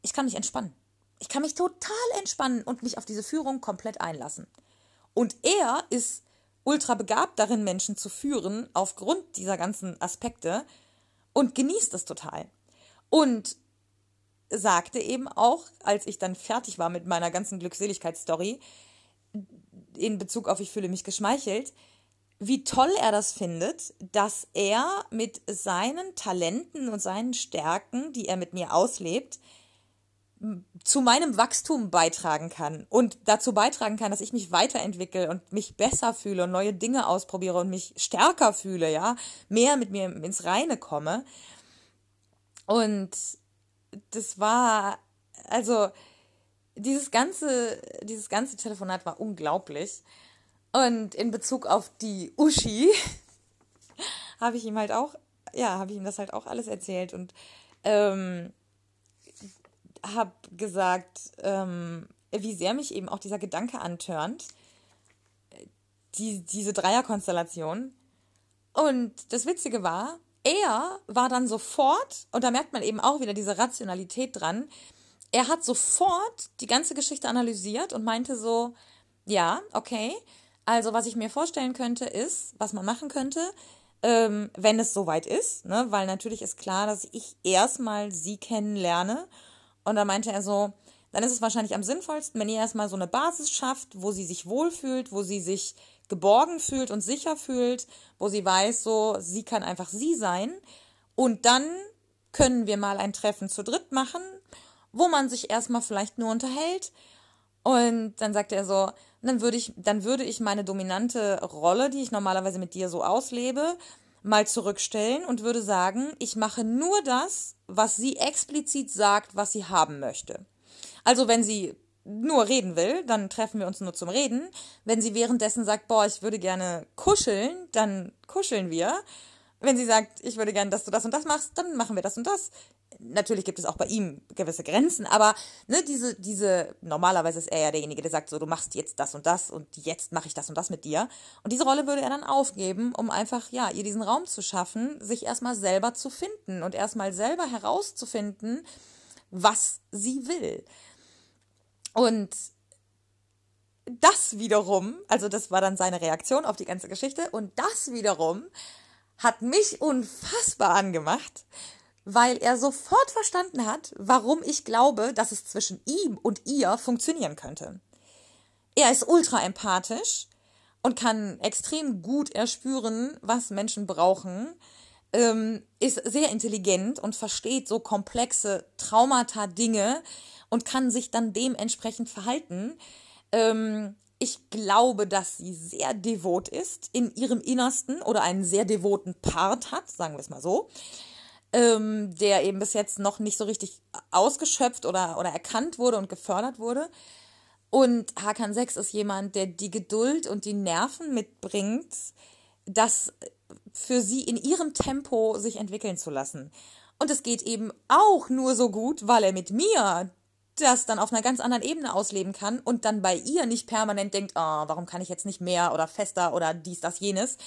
S1: Ich kann mich entspannen. Ich kann mich total entspannen und mich auf diese Führung komplett einlassen. Und er ist ultra begabt darin, Menschen zu führen, aufgrund dieser ganzen Aspekte und genießt es total. Und sagte eben auch, als ich dann fertig war mit meiner ganzen Glückseligkeitsstory, in Bezug auf ich fühle mich geschmeichelt, wie toll er das findet, dass er mit seinen Talenten und seinen Stärken, die er mit mir auslebt, zu meinem Wachstum beitragen kann und dazu beitragen kann, dass ich mich weiterentwickle und mich besser fühle und neue Dinge ausprobiere und mich stärker fühle, ja, mehr mit mir ins Reine komme. Und das war, also, dieses ganze, dieses ganze Telefonat war unglaublich. Und in Bezug auf die Uschi habe ich ihm halt auch, ja, habe ich ihm das halt auch alles erzählt und ähm, habe gesagt, ähm, wie sehr mich eben auch dieser Gedanke antörnt, die, diese Dreierkonstellation. Und das Witzige war, er war dann sofort, und da merkt man eben auch wieder diese Rationalität dran, er hat sofort die ganze Geschichte analysiert und meinte so, ja, okay, also was ich mir vorstellen könnte, ist, was man machen könnte, ähm, wenn es soweit ist, ne, weil natürlich ist klar, dass ich erstmal sie kennenlerne. Und da meinte er so, dann ist es wahrscheinlich am sinnvollsten, wenn ihr erstmal so eine Basis schafft, wo sie sich wohlfühlt, wo sie sich geborgen fühlt und sicher fühlt, wo sie weiß, so, sie kann einfach sie sein. Und dann können wir mal ein Treffen zu dritt machen, wo man sich erstmal vielleicht nur unterhält. Und dann sagt er so, dann würde ich, dann würde ich meine dominante Rolle, die ich normalerweise mit dir so auslebe, mal zurückstellen und würde sagen, ich mache nur das, was sie explizit sagt, was sie haben möchte. Also wenn sie nur reden will, dann treffen wir uns nur zum Reden. Wenn sie währenddessen sagt, boah, ich würde gerne kuscheln, dann kuscheln wir. Wenn sie sagt, ich würde gerne, dass du das und das machst, dann machen wir das und das. Natürlich gibt es auch bei ihm gewisse Grenzen, aber ne, diese, diese, normalerweise ist er ja derjenige, der sagt, so, du machst jetzt das und das und jetzt mache ich das und das mit dir. Und diese Rolle würde er dann aufgeben, um einfach, ja, ihr diesen Raum zu schaffen, sich erstmal selber zu finden und erstmal selber herauszufinden, was sie will. Und das wiederum, also das war dann seine Reaktion auf die ganze Geschichte, und das wiederum hat mich unfassbar angemacht, weil er sofort verstanden hat, warum ich glaube, dass es zwischen ihm und ihr funktionieren könnte. Er ist ultra empathisch und kann extrem gut erspüren, was Menschen brauchen, ähm, ist sehr intelligent und versteht so komplexe Traumata-Dinge und kann sich dann dementsprechend verhalten. Ähm, ich glaube, dass sie sehr devot ist in ihrem Innersten oder einen sehr devoten Part hat, sagen wir es mal so ähm, der eben bis jetzt noch nicht so richtig ausgeschöpft oder, oder erkannt wurde und gefördert wurde. Und Hakan 6 ist jemand, der die Geduld und die Nerven mitbringt, das für sie in ihrem Tempo sich entwickeln zu lassen. Und es geht eben auch nur so gut, weil er mit mir das dann auf einer ganz anderen Ebene ausleben kann und dann bei ihr nicht permanent denkt, oh, warum kann ich jetzt nicht mehr oder fester oder dies, das, jenes,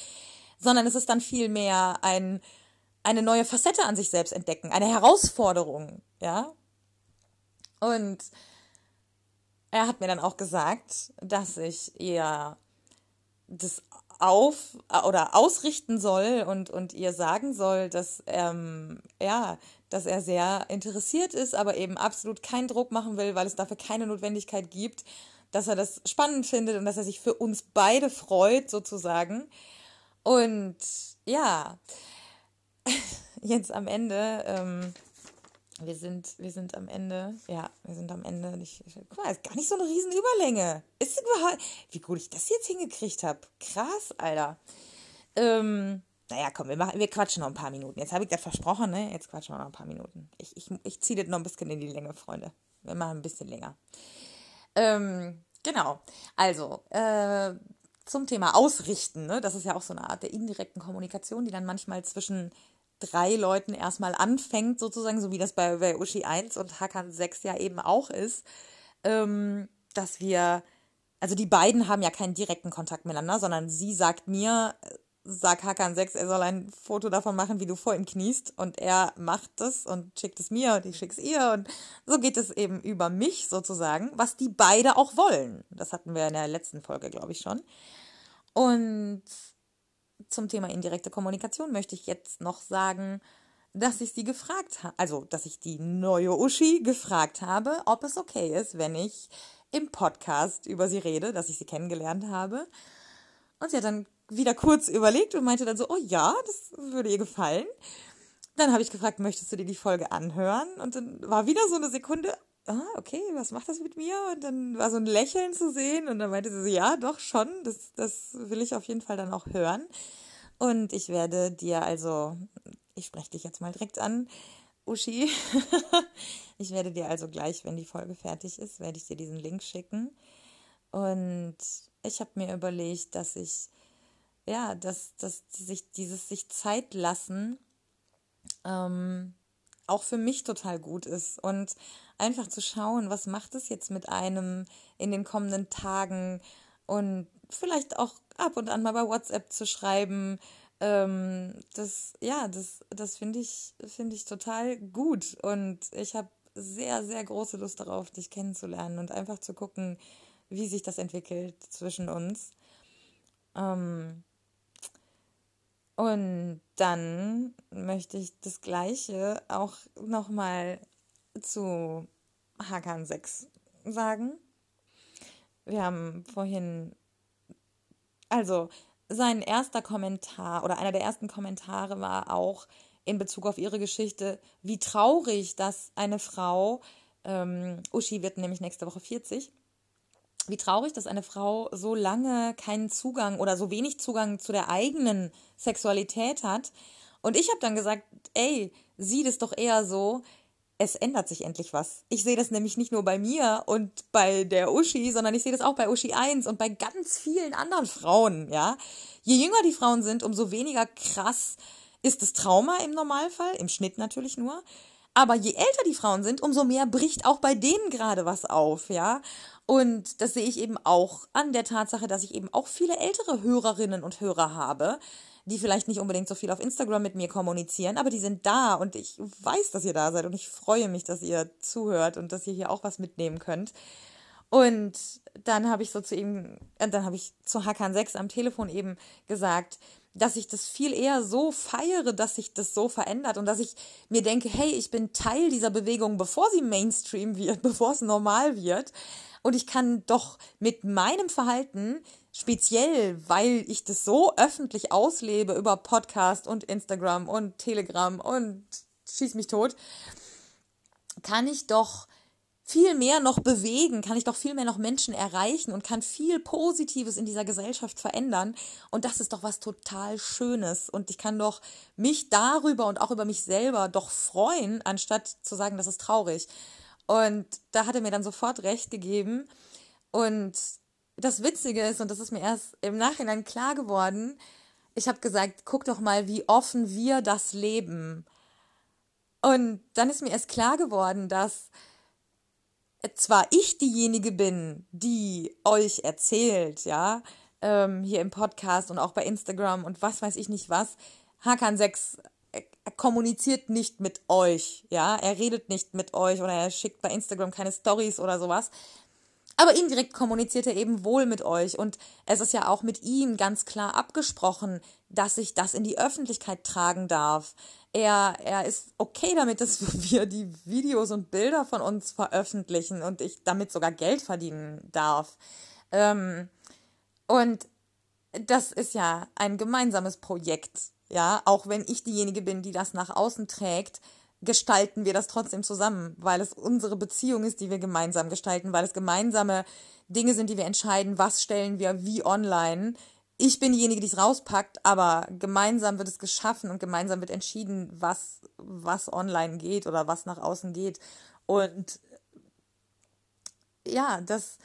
S1: sondern es ist dann vielmehr ein, eine neue Facette an sich selbst entdecken, eine Herausforderung, ja. Und er hat mir dann auch gesagt, dass ich ihr das auf oder ausrichten soll und, und ihr sagen soll, dass ähm, ja, dass er sehr interessiert ist, aber eben absolut keinen Druck machen will, weil es dafür keine Notwendigkeit gibt, dass er das spannend findet und dass er sich für uns beide freut, sozusagen. Und ja, jetzt am Ende, ähm, wir sind, wir sind am Ende, ja, wir sind am Ende. Ich, guck mal, ist gar nicht so eine riesen Überlänge. Ist überhaupt, wie gut ich das jetzt hingekriegt habe. Krass, Alter. Ähm, naja, komm, wir, machen, wir quatschen noch ein paar Minuten. Jetzt habe ich das versprochen, ne? Jetzt quatschen wir noch ein paar Minuten. Ich, ich, ich ziehe das noch ein bisschen in die Länge, Freunde. Wir machen ein bisschen länger. Ähm, genau. Also, äh, zum Thema Ausrichten, ne? Das ist ja auch so eine Art der indirekten Kommunikation, die dann manchmal zwischen drei Leuten erstmal anfängt, sozusagen, so wie das bei, bei Uschi 1 und Hakan 6 ja eben auch ist, ähm, dass wir, also die beiden haben ja keinen direkten Kontakt miteinander, sondern sie sagt mir, sag Hakan 6, er soll ein Foto davon machen, wie du vor ihm kniest und er macht das und schickt es mir und ich schick's ihr und so geht es eben über mich sozusagen, was die beide auch wollen. Das hatten wir in der letzten Folge, glaube ich, schon. Und zum Thema indirekte Kommunikation möchte ich jetzt noch sagen, dass ich sie gefragt habe, also dass ich die neue Uschi gefragt habe, ob es okay ist, wenn ich im Podcast über sie rede, dass ich sie kennengelernt habe. Und sie hat dann wieder kurz überlegt und meinte dann so, oh ja, das würde ihr gefallen. Dann habe ich gefragt, möchtest du dir die Folge anhören? Und dann war wieder so eine Sekunde, ah, okay, was macht das mit mir? Und dann war so ein Lächeln zu sehen und dann meinte sie so, ja, doch schon, das, das will ich auf jeden Fall dann auch hören. Und ich werde dir also, ich spreche dich jetzt mal direkt an, Uschi. ich werde dir also gleich, wenn die Folge fertig ist, werde ich dir diesen Link schicken. Und ich habe mir überlegt, dass ich, ja, dass, dass sich dieses sich Zeit lassen ähm, auch für mich total gut ist. Und einfach zu schauen, was macht es jetzt mit einem in den kommenden Tagen und vielleicht auch ab und an mal bei WhatsApp zu schreiben. Ähm, das, ja, das, das finde ich, finde ich total gut. Und ich habe sehr, sehr große Lust darauf, dich kennenzulernen und einfach zu gucken, wie sich das entwickelt zwischen uns. Ähm, und dann möchte ich das Gleiche auch nochmal zu Hakan 6 sagen. Wir haben vorhin, also sein erster Kommentar oder einer der ersten Kommentare war auch in Bezug auf ihre Geschichte, wie traurig, dass eine Frau, ähm, Uschi wird nämlich nächste Woche 40, wie traurig, dass eine Frau so lange keinen Zugang oder so wenig Zugang zu der eigenen Sexualität hat. Und ich habe dann gesagt, ey, sieh das doch eher so, es ändert sich endlich was. Ich sehe das nämlich nicht nur bei mir und bei der Uschi, sondern ich sehe das auch bei Uschi 1 und bei ganz vielen anderen Frauen, ja. Je jünger die Frauen sind, umso weniger krass ist das Trauma im Normalfall, im Schnitt natürlich nur. Aber je älter die Frauen sind, umso mehr bricht auch bei denen gerade was auf, ja. Und das sehe ich eben auch an der Tatsache, dass ich eben auch viele ältere Hörerinnen und Hörer habe, die vielleicht nicht unbedingt so viel auf Instagram mit mir kommunizieren, aber die sind da und ich weiß, dass ihr da seid und ich freue mich, dass ihr zuhört und dass ihr hier auch was mitnehmen könnt. Und dann habe ich so zu ihm, äh, dann habe ich zu Hakan 6 am Telefon eben gesagt, dass ich das viel eher so feiere, dass sich das so verändert und dass ich mir denke, hey, ich bin Teil dieser Bewegung, bevor sie Mainstream wird, bevor es normal wird. Und ich kann doch mit meinem Verhalten, speziell weil ich das so öffentlich auslebe über Podcast und Instagram und Telegram und schieß mich tot, kann ich doch viel mehr noch bewegen, kann ich doch viel mehr noch Menschen erreichen und kann viel Positives in dieser Gesellschaft verändern. Und das ist doch was total Schönes. Und ich kann doch mich darüber und auch über mich selber doch freuen, anstatt zu sagen, das ist traurig. Und da hat er mir dann sofort recht gegeben. Und das Witzige ist, und das ist mir erst im Nachhinein klar geworden, ich habe gesagt, guck doch mal, wie offen wir das leben. Und dann ist mir erst klar geworden, dass zwar ich diejenige bin, die euch erzählt, ja, ähm, hier im Podcast und auch bei Instagram und was weiß ich nicht was, Hakan 6 er kommuniziert nicht mit euch, ja, er redet nicht mit euch oder er schickt bei Instagram keine Stories oder sowas, aber indirekt kommuniziert er eben wohl mit euch und es ist ja auch mit ihm ganz klar abgesprochen, dass ich das in die Öffentlichkeit tragen darf. Er, er ist okay damit, dass wir die Videos und Bilder von uns veröffentlichen und ich damit sogar Geld verdienen darf. Ähm, und das ist ja ein gemeinsames Projekt, ja, auch wenn ich diejenige bin, die das nach außen trägt, gestalten wir das trotzdem zusammen, weil es unsere Beziehung ist, die wir gemeinsam gestalten, weil es gemeinsame Dinge sind, die wir entscheiden, was stellen wir wie online. Ich bin diejenige, die es rauspackt, aber gemeinsam wird es geschaffen und gemeinsam wird entschieden, was, was online geht oder was nach außen geht. Und ja, das,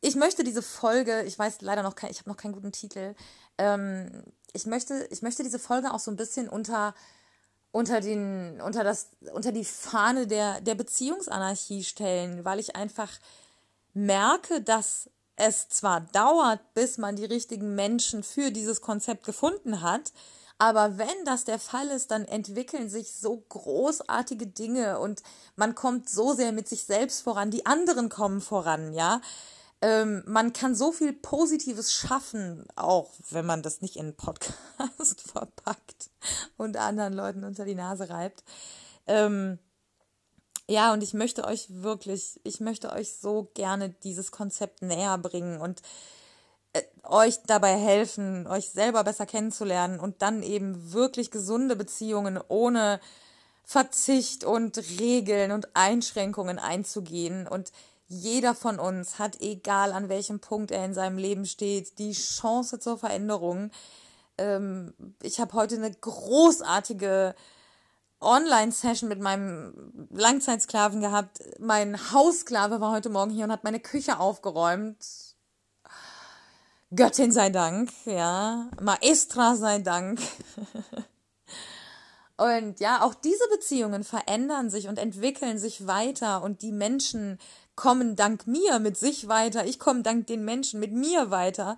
S1: ich möchte diese Folge, ich weiß leider noch kein, ich habe noch keinen guten Titel, ähm, ich möchte, ich möchte diese Folge auch so ein bisschen unter unter den, unter das, unter die Fahne der, der Beziehungsanarchie stellen, weil ich einfach merke, dass es zwar dauert, bis man die richtigen Menschen für dieses Konzept gefunden hat, aber wenn das der Fall ist, dann entwickeln sich so großartige Dinge und man kommt so sehr mit sich selbst voran, die anderen kommen voran, ja. Ähm, man kann so viel Positives schaffen, auch wenn man das nicht in einen Podcast verpackt und anderen Leuten unter die Nase reibt. Ähm, ja, und ich möchte euch wirklich, ich möchte euch so gerne dieses Konzept näher bringen und äh, euch dabei helfen, euch selber besser kennenzulernen und dann eben wirklich gesunde Beziehungen ohne Verzicht und Regeln und Einschränkungen einzugehen und jeder von uns hat, egal an welchem Punkt er in seinem Leben steht, die Chance zur Veränderung. Ähm, ich habe heute eine großartige Online-Session mit meinem Langzeitsklaven gehabt. Mein Haussklave war heute Morgen hier und hat meine Küche aufgeräumt. Göttin sei Dank, ja. Maestra sei Dank. Und ja, auch diese Beziehungen verändern sich und entwickeln sich weiter und die Menschen kommen dank mir mit sich weiter, ich komme dank den Menschen mit mir weiter.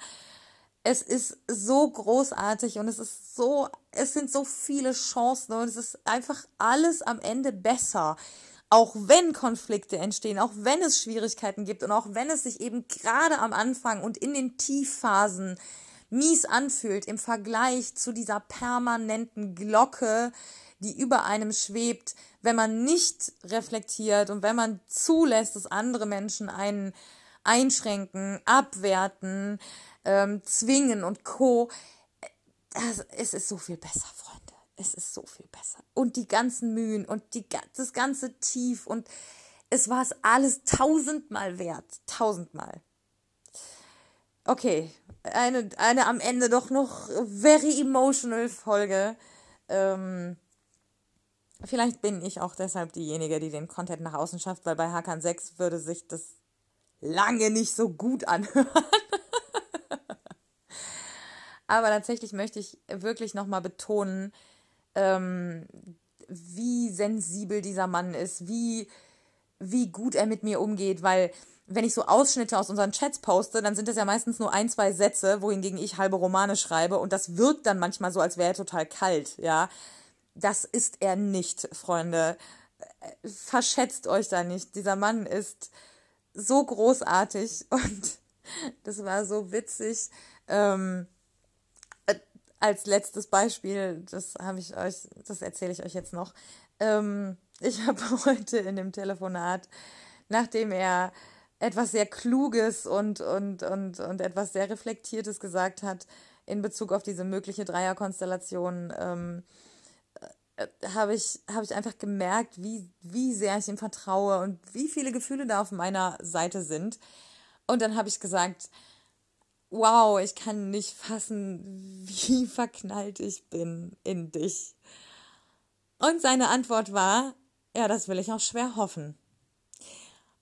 S1: Es ist so großartig und es ist so, es sind so viele Chancen und es ist einfach alles am Ende besser. Auch wenn Konflikte entstehen, auch wenn es Schwierigkeiten gibt und auch wenn es sich eben gerade am Anfang und in den Tiefphasen mies anfühlt im Vergleich zu dieser permanenten Glocke, die über einem schwebt, wenn man nicht reflektiert und wenn man zulässt, dass andere Menschen einen einschränken, abwerten, ähm, zwingen und co. Es ist so viel besser, Freunde. Es ist so viel besser. Und die ganzen Mühen und die, das ganze Tief und es war es alles tausendmal wert. Tausendmal. Okay, eine, eine am Ende doch noch very emotional Folge. Ähm, Vielleicht bin ich auch deshalb diejenige, die den Content nach außen schafft, weil bei Hakan 6 würde sich das lange nicht so gut anhören. Aber tatsächlich möchte ich wirklich nochmal betonen, ähm, wie sensibel dieser Mann ist, wie, wie gut er mit mir umgeht, weil wenn ich so Ausschnitte aus unseren Chats poste, dann sind das ja meistens nur ein, zwei Sätze, wohingegen ich halbe Romane schreibe und das wirkt dann manchmal so, als wäre er total kalt, ja. Das ist er nicht, Freunde. Verschätzt euch da nicht. Dieser Mann ist so großartig und das war so witzig. Ähm, äh, als letztes Beispiel, das habe ich euch, das erzähle ich euch jetzt noch. Ähm, ich habe heute in dem Telefonat, nachdem er etwas sehr Kluges und, und, und, und etwas sehr Reflektiertes gesagt hat in Bezug auf diese mögliche Dreierkonstellation, ähm, äh, habe ich, hab ich einfach gemerkt, wie, wie sehr ich ihm vertraue und wie viele Gefühle da auf meiner Seite sind. Und dann habe ich gesagt, wow, ich kann nicht fassen, wie verknallt ich bin in dich. Und seine Antwort war, ja, das will ich auch schwer hoffen.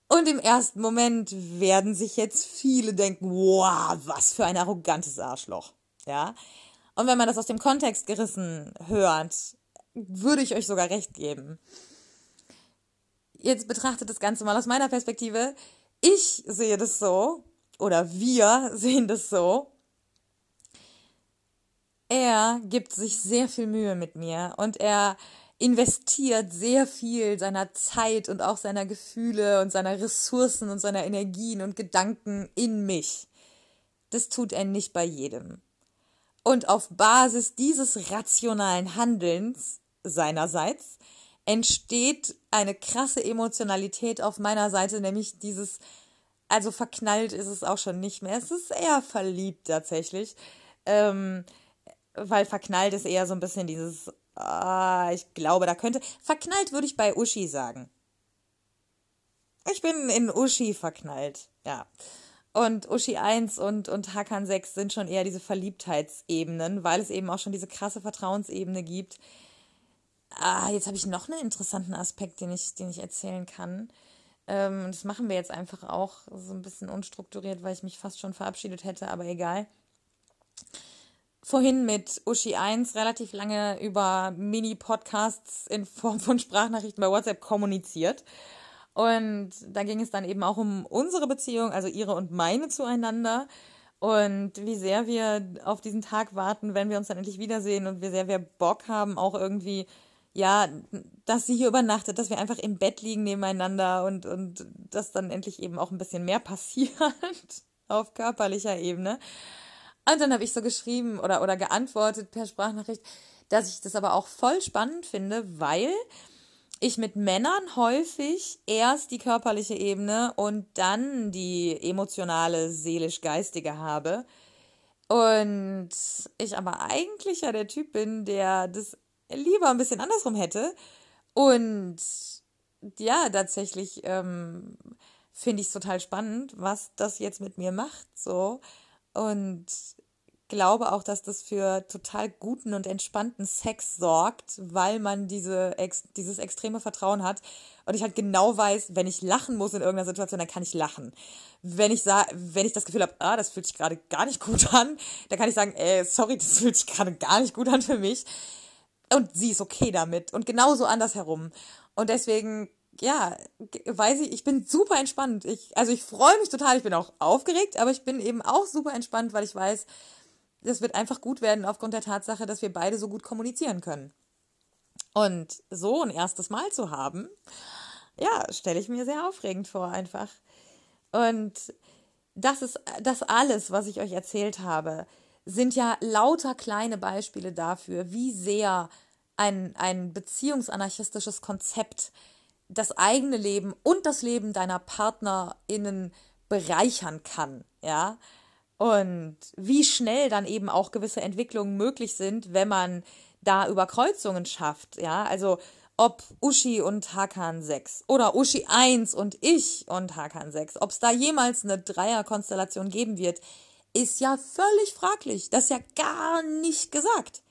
S1: Und im ersten Moment werden sich jetzt viele denken, wow, was für ein arrogantes Arschloch. Ja. Und wenn man das aus dem Kontext gerissen hört, würde ich euch sogar recht geben. Jetzt betrachtet das Ganze mal aus meiner Perspektive. Ich sehe das so, oder wir sehen das so. Er gibt sich sehr viel Mühe mit mir und er investiert sehr viel seiner Zeit und auch seiner Gefühle und seiner Ressourcen und seiner Energien und Gedanken in mich. Das tut er nicht bei jedem. Und auf Basis dieses rationalen Handelns seinerseits entsteht eine krasse Emotionalität auf meiner Seite, nämlich dieses, also verknallt ist es auch schon nicht mehr. Es ist eher verliebt tatsächlich. Ähm, weil verknallt ist eher so ein bisschen dieses, Ah, ich glaube, da könnte. Verknallt würde ich bei Uschi sagen. Ich bin in Uschi verknallt, ja. Und Uschi 1 und, und Hakan 6 sind schon eher diese Verliebtheitsebenen, weil es eben auch schon diese krasse Vertrauensebene gibt. Ah, jetzt habe ich noch einen interessanten Aspekt, den ich, den ich erzählen kann. Ähm, das machen wir jetzt einfach auch so ein bisschen unstrukturiert, weil ich mich fast schon verabschiedet hätte, aber egal vorhin mit Uschi 1 relativ lange über Mini-Podcasts in Form von Sprachnachrichten bei WhatsApp kommuniziert. Und da ging es dann eben auch um unsere Beziehung, also ihre und meine zueinander. Und wie sehr wir auf diesen Tag warten, wenn wir uns dann endlich wiedersehen und wie sehr wir Bock haben, auch irgendwie, ja, dass sie hier übernachtet, dass wir einfach im Bett liegen nebeneinander und, und dass dann endlich eben auch ein bisschen mehr passiert auf körperlicher Ebene. Und dann habe ich so geschrieben oder, oder geantwortet per Sprachnachricht, dass ich das aber auch voll spannend finde, weil ich mit Männern häufig erst die körperliche Ebene und dann die emotionale, seelisch-geistige habe. Und ich aber eigentlich ja der Typ bin, der das lieber ein bisschen andersrum hätte. Und ja, tatsächlich ähm, finde ich es total spannend, was das jetzt mit mir macht. So. Und glaube auch, dass das für total guten und entspannten Sex sorgt, weil man diese, ex, dieses extreme Vertrauen hat. Und ich halt genau weiß, wenn ich lachen muss in irgendeiner Situation, dann kann ich lachen. Wenn ich wenn ich das Gefühl habe, ah, das fühlt sich gerade gar nicht gut an, dann kann ich sagen, ey, sorry, das fühlt sich gerade gar nicht gut an für mich. Und sie ist okay damit. Und genauso andersherum. Und deswegen ja, weiß ich, ich bin super entspannt. Ich, also ich freue mich total, ich bin auch aufgeregt, aber ich bin eben auch super entspannt, weil ich weiß, das wird einfach gut werden aufgrund der Tatsache, dass wir beide so gut kommunizieren können. Und so ein erstes Mal zu haben, ja, stelle ich mir sehr aufregend vor einfach. Und das ist das alles, was ich euch erzählt habe, sind ja lauter kleine Beispiele dafür, wie sehr ein, ein beziehungsanarchistisches Konzept das eigene Leben und das Leben deiner PartnerInnen bereichern kann, ja. Und wie schnell dann eben auch gewisse Entwicklungen möglich sind, wenn man da Überkreuzungen schafft, ja. Also, ob Uschi und Hakan 6 oder Uschi 1 und ich und Hakan 6, ob es da jemals eine Dreierkonstellation geben wird, ist ja völlig fraglich. Das ist ja gar nicht gesagt.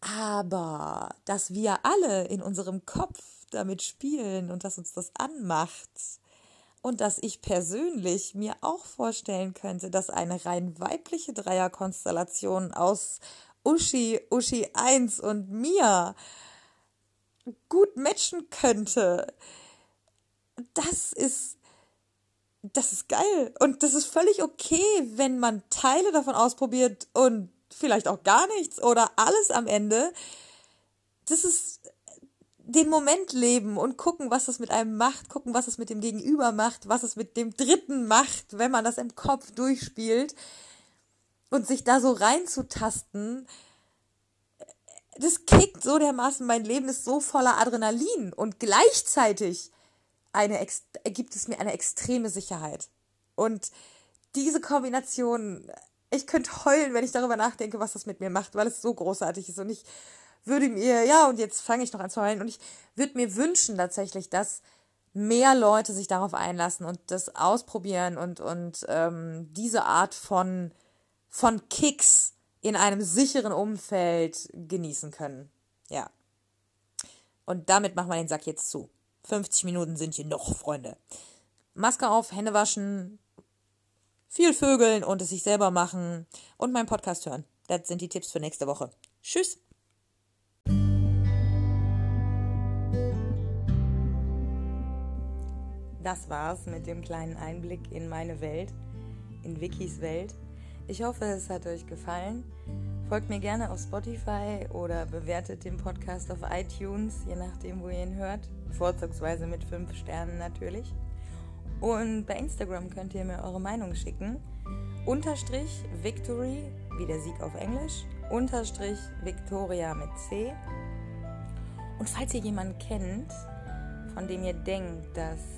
S1: Aber dass wir alle in unserem Kopf damit spielen und dass uns das anmacht. Und dass ich persönlich mir auch vorstellen könnte, dass eine rein weibliche Dreierkonstellation aus Uschi, Uschi 1 und mir gut matchen könnte. Das ist, das ist geil. Und das ist völlig okay, wenn man Teile davon ausprobiert und vielleicht auch gar nichts oder alles am Ende. Das ist den Moment leben und gucken, was es mit einem macht, gucken, was es mit dem Gegenüber macht, was es mit dem Dritten macht, wenn man das im Kopf durchspielt und sich da so reinzutasten, das kickt so dermaßen, mein Leben ist so voller Adrenalin und gleichzeitig eine, gibt es mir eine extreme Sicherheit. Und diese Kombination, ich könnte heulen, wenn ich darüber nachdenke, was das mit mir macht, weil es so großartig ist. Und ich würde mir, ja, und jetzt fange ich noch an zu heulen, und ich würde mir wünschen tatsächlich, dass mehr Leute sich darauf einlassen und das ausprobieren und, und ähm, diese Art von, von Kicks in einem sicheren Umfeld genießen können. Ja. Und damit machen wir den Sack jetzt zu. 50 Minuten sind hier noch, Freunde. Maske auf, Hände waschen, viel Vögeln und es sich selber machen und meinen Podcast hören. Das sind die Tipps für nächste Woche. Tschüss. Das war's mit dem kleinen Einblick in meine Welt, in Wikis Welt. Ich hoffe, es hat euch gefallen. Folgt mir gerne auf Spotify oder bewertet den Podcast auf iTunes, je nachdem, wo ihr ihn hört. Vorzugsweise mit 5 Sternen natürlich. Und bei Instagram könnt ihr mir eure Meinung schicken. Unterstrich Victory, wie der Sieg auf Englisch. Unterstrich Victoria mit C. Und falls ihr jemanden kennt, von dem ihr denkt, dass